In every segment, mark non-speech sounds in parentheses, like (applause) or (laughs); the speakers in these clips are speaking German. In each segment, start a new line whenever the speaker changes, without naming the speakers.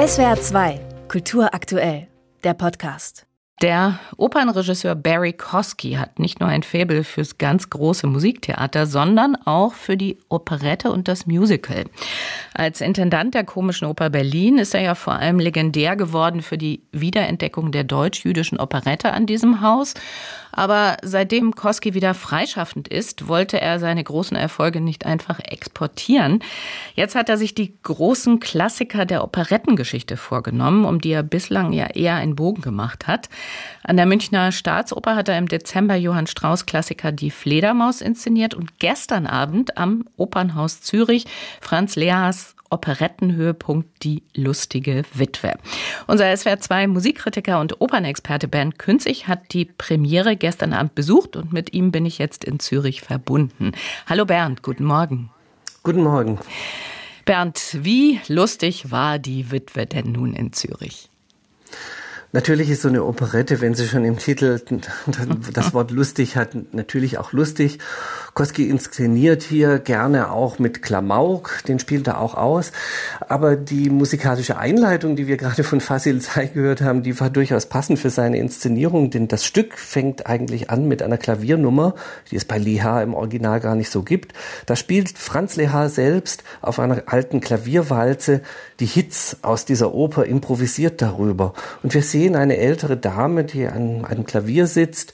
SWR 2, Kultur aktuell, der Podcast.
Der Opernregisseur Barry Kosky hat nicht nur ein Faible fürs ganz große Musiktheater, sondern auch für die Operette und das Musical. Als Intendant der Komischen Oper Berlin ist er ja vor allem legendär geworden für die Wiederentdeckung der deutsch-jüdischen Operette an diesem Haus. Aber seitdem Kosky wieder freischaffend ist, wollte er seine großen Erfolge nicht einfach exportieren. Jetzt hat er sich die großen Klassiker der Operettengeschichte vorgenommen, um die er bislang ja eher einen Bogen gemacht hat. An der Münchner Staatsoper hat er im Dezember Johann Strauss Klassiker Die Fledermaus inszeniert und gestern Abend am Opernhaus Zürich Franz Lehas Operettenhöhepunkt Die lustige Witwe. Unser SWR2 Musikkritiker und Opernexperte Bernd Künzig hat die Premiere gestern Abend besucht und mit ihm bin ich jetzt in Zürich verbunden. Hallo Bernd, guten Morgen.
Guten Morgen.
Bernd, wie lustig war die Witwe denn nun in Zürich?
Natürlich ist so eine Operette, wenn sie schon im Titel (laughs) das Wort lustig hat, natürlich auch lustig. Koski inszeniert hier gerne auch mit Klamauk, den spielt er auch aus. Aber die musikalische Einleitung, die wir gerade von Fasil Zay gehört haben, die war durchaus passend für seine Inszenierung, denn das Stück fängt eigentlich an mit einer Klaviernummer, die es bei Liha im Original gar nicht so gibt. Da spielt Franz Liha selbst auf einer alten Klavierwalze die Hits aus dieser Oper improvisiert darüber. Und wir sehen eine ältere Dame, die an einem Klavier sitzt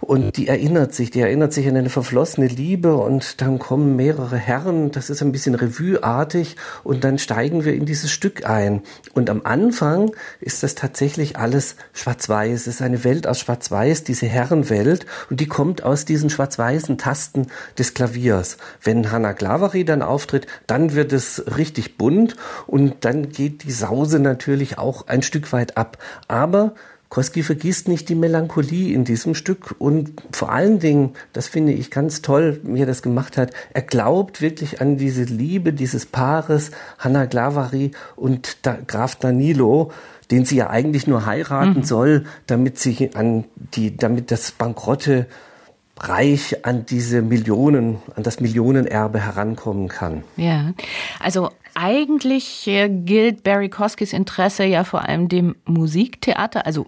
und die erinnert sich, die erinnert sich an eine verflossene Liebe und dann kommen mehrere Herren, das ist ein bisschen revueartig und dann steigen wir in dieses Stück ein. Und am Anfang ist das tatsächlich alles schwarz-weiß. Es ist eine Welt aus schwarz-weiß, diese Herrenwelt und die kommt aus diesen schwarz-weißen Tasten des Klaviers. Wenn Hanna Clavery dann auftritt, dann wird es richtig bunt und dann geht die Sause natürlich auch ein Stück weit ab. Aber Koski vergisst nicht die Melancholie in diesem Stück und vor allen Dingen, das finde ich ganz toll, wie er das gemacht hat, er glaubt wirklich an diese Liebe dieses Paares, Hanna Glavari und Graf Danilo, den sie ja eigentlich nur heiraten mhm. soll, damit sie an die, damit das bankrotte Reich an diese Millionen, an das Millionenerbe herankommen kann.
Ja, also eigentlich äh, gilt Barry Koskis Interesse ja vor allem dem Musiktheater, also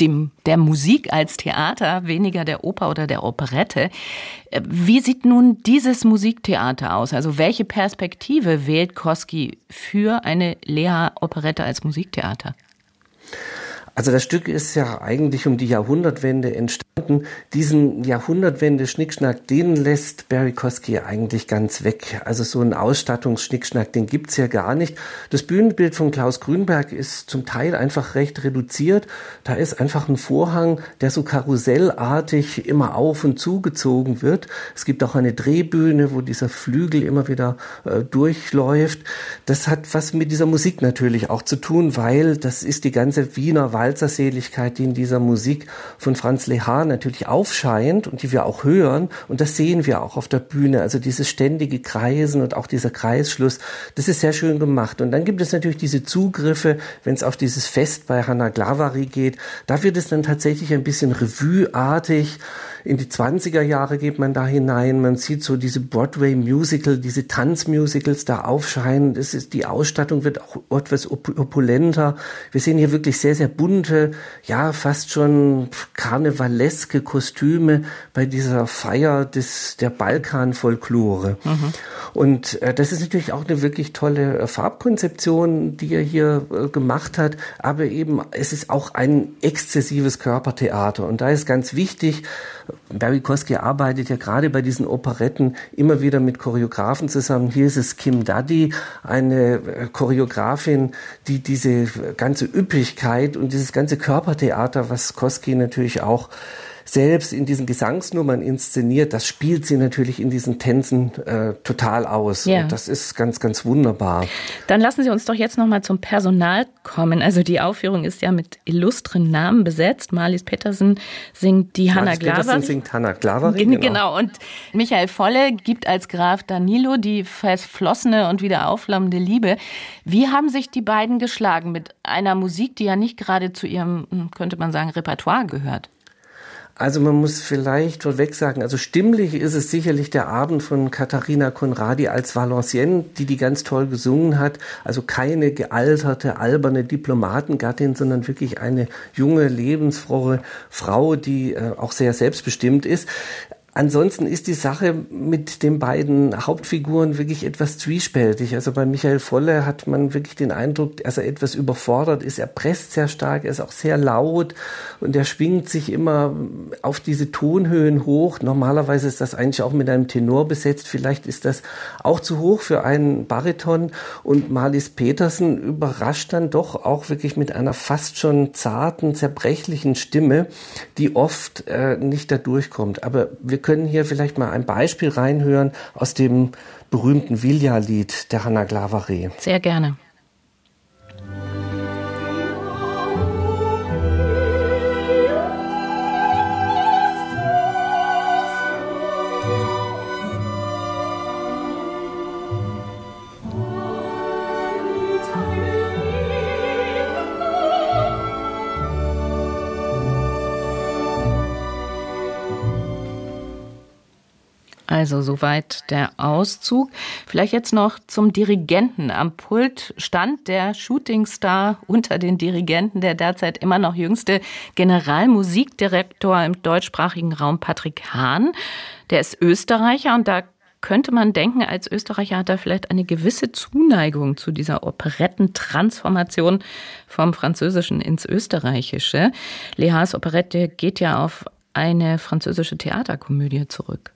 dem, der Musik als Theater, weniger der Oper oder der Operette. Äh, wie sieht nun dieses Musiktheater aus? Also welche Perspektive wählt Koski für eine Lea-Operette als Musiktheater?
Also das Stück ist ja eigentlich um die Jahrhundertwende entstanden. Diesen Jahrhundertwende-Schnickschnack, den lässt Barry Kosky eigentlich ganz weg. Also so ein Ausstattungsschnickschnack, den gibt's ja gar nicht. Das Bühnenbild von Klaus Grünberg ist zum Teil einfach recht reduziert. Da ist einfach ein Vorhang, der so karussellartig immer auf und zugezogen wird. Es gibt auch eine Drehbühne, wo dieser Flügel immer wieder äh, durchläuft. Das hat was mit dieser Musik natürlich auch zu tun, weil das ist die ganze Wiener Wahl Walzerseligkeit, die in dieser Musik von Franz Lehar natürlich aufscheint und die wir auch hören. Und das sehen wir auch auf der Bühne. Also dieses ständige Kreisen und auch dieser Kreisschluss, das ist sehr schön gemacht. Und dann gibt es natürlich diese Zugriffe, wenn es auf dieses Fest bei Hanna Glavari geht. Da wird es dann tatsächlich ein bisschen revueartig in die 20er Jahre geht man da hinein. Man sieht so diese Broadway-Musical, diese Tanzmusicals da aufscheinen. Das ist, die Ausstattung wird auch etwas opulenter. Wir sehen hier wirklich sehr, sehr bunte, ja, fast schon karnevaleske Kostüme bei dieser Feier des, der Balkan-Folklore. Mhm. Und äh, das ist natürlich auch eine wirklich tolle äh, Farbkonzeption, die er hier äh, gemacht hat. Aber eben, es ist auch ein exzessives Körpertheater. Und da ist ganz wichtig, Barry Kosky arbeitet ja gerade bei diesen Operetten immer wieder mit Choreografen zusammen. Hier ist es Kim Daddy, eine äh, Choreografin, die diese ganze Üppigkeit und dieses ganze Körpertheater, was Kosky natürlich auch selbst in diesen Gesangsnummern inszeniert, das spielt sie natürlich in diesen Tänzen äh, total aus. Ja. Und das ist ganz, ganz wunderbar.
Dann lassen Sie uns doch jetzt nochmal zum Personal kommen. Also die Aufführung ist ja mit illustren Namen besetzt. Marlies Pettersen singt die Hanna Glavari. Pettersen
singt Hanna Glavari. (laughs)
Genau. genau. Und Michael Volle gibt als Graf Danilo die verflossene und wieder aufflammende Liebe. Wie haben sich die beiden geschlagen mit einer Musik, die ja nicht gerade zu ihrem, könnte man sagen, Repertoire gehört?
Also man muss vielleicht vorweg sagen, also stimmlich ist es sicherlich der Abend von Katharina Conradi als Valenciennes, die die ganz toll gesungen hat. Also keine gealterte, alberne Diplomatengattin, sondern wirklich eine junge, lebensfrohe Frau, die äh, auch sehr selbstbestimmt ist. Ansonsten ist die Sache mit den beiden Hauptfiguren wirklich etwas zwiespältig. Also bei Michael Volle hat man wirklich den Eindruck, dass er etwas überfordert ist. Er presst sehr stark, er ist auch sehr laut und er schwingt sich immer auf diese Tonhöhen hoch. Normalerweise ist das eigentlich auch mit einem Tenor besetzt. Vielleicht ist das auch zu hoch für einen Bariton. Und Marlies Petersen überrascht dann doch auch wirklich mit einer fast schon zarten, zerbrechlichen Stimme, die oft äh, nicht da durchkommt. Aber wir können hier vielleicht mal ein Beispiel reinhören aus dem berühmten Vilja-Lied der Hanna Glavaré.
Sehr gerne. Also soweit der Auszug. Vielleicht jetzt noch zum Dirigenten. Am Pult stand der Shootingstar unter den Dirigenten, der derzeit immer noch jüngste Generalmusikdirektor im deutschsprachigen Raum, Patrick Hahn. Der ist Österreicher und da könnte man denken, als Österreicher hat er vielleicht eine gewisse Zuneigung zu dieser Operettentransformation vom Französischen ins Österreichische. Lehas Operette geht ja auf eine französische Theaterkomödie zurück.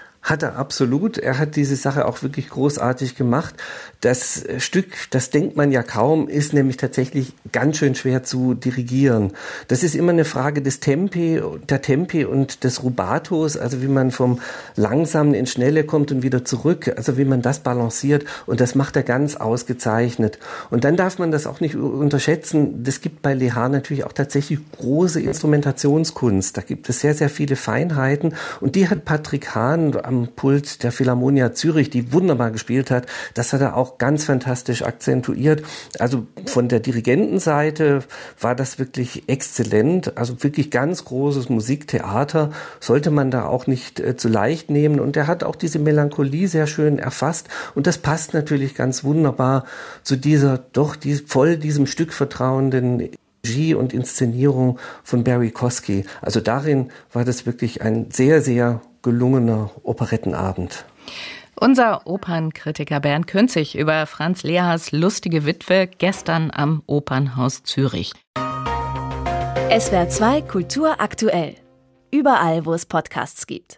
Hat er absolut. Er hat diese Sache auch wirklich großartig gemacht. Das Stück, das denkt man ja kaum, ist nämlich tatsächlich ganz schön schwer zu dirigieren. Das ist immer eine Frage des Tempi, der Tempi und des Rubatos, also wie man vom Langsamen ins Schnelle kommt und wieder zurück, also wie man das balanciert. Und das macht er ganz ausgezeichnet. Und dann darf man das auch nicht unterschätzen. Das gibt bei Lehar natürlich auch tatsächlich große Instrumentationskunst. Da gibt es sehr, sehr viele Feinheiten. Und die hat Patrick Hahn am Pult der Philharmonia Zürich, die wunderbar gespielt hat. Das hat er auch ganz fantastisch akzentuiert. Also von der Dirigentenseite war das wirklich exzellent. Also wirklich ganz großes Musiktheater sollte man da auch nicht äh, zu leicht nehmen. Und er hat auch diese Melancholie sehr schön erfasst. Und das passt natürlich ganz wunderbar zu dieser doch die, voll diesem Stück vertrauenden Regie und Inszenierung von Barry Kosky. Also darin war das wirklich ein sehr, sehr gelungener Operettenabend.
Unser Opernkritiker Bernd Künzig über Franz Lehas lustige Witwe gestern am Opernhaus Zürich.
SWR 2 Kultur aktuell. Überall, wo es Podcasts gibt.